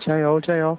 加油加油。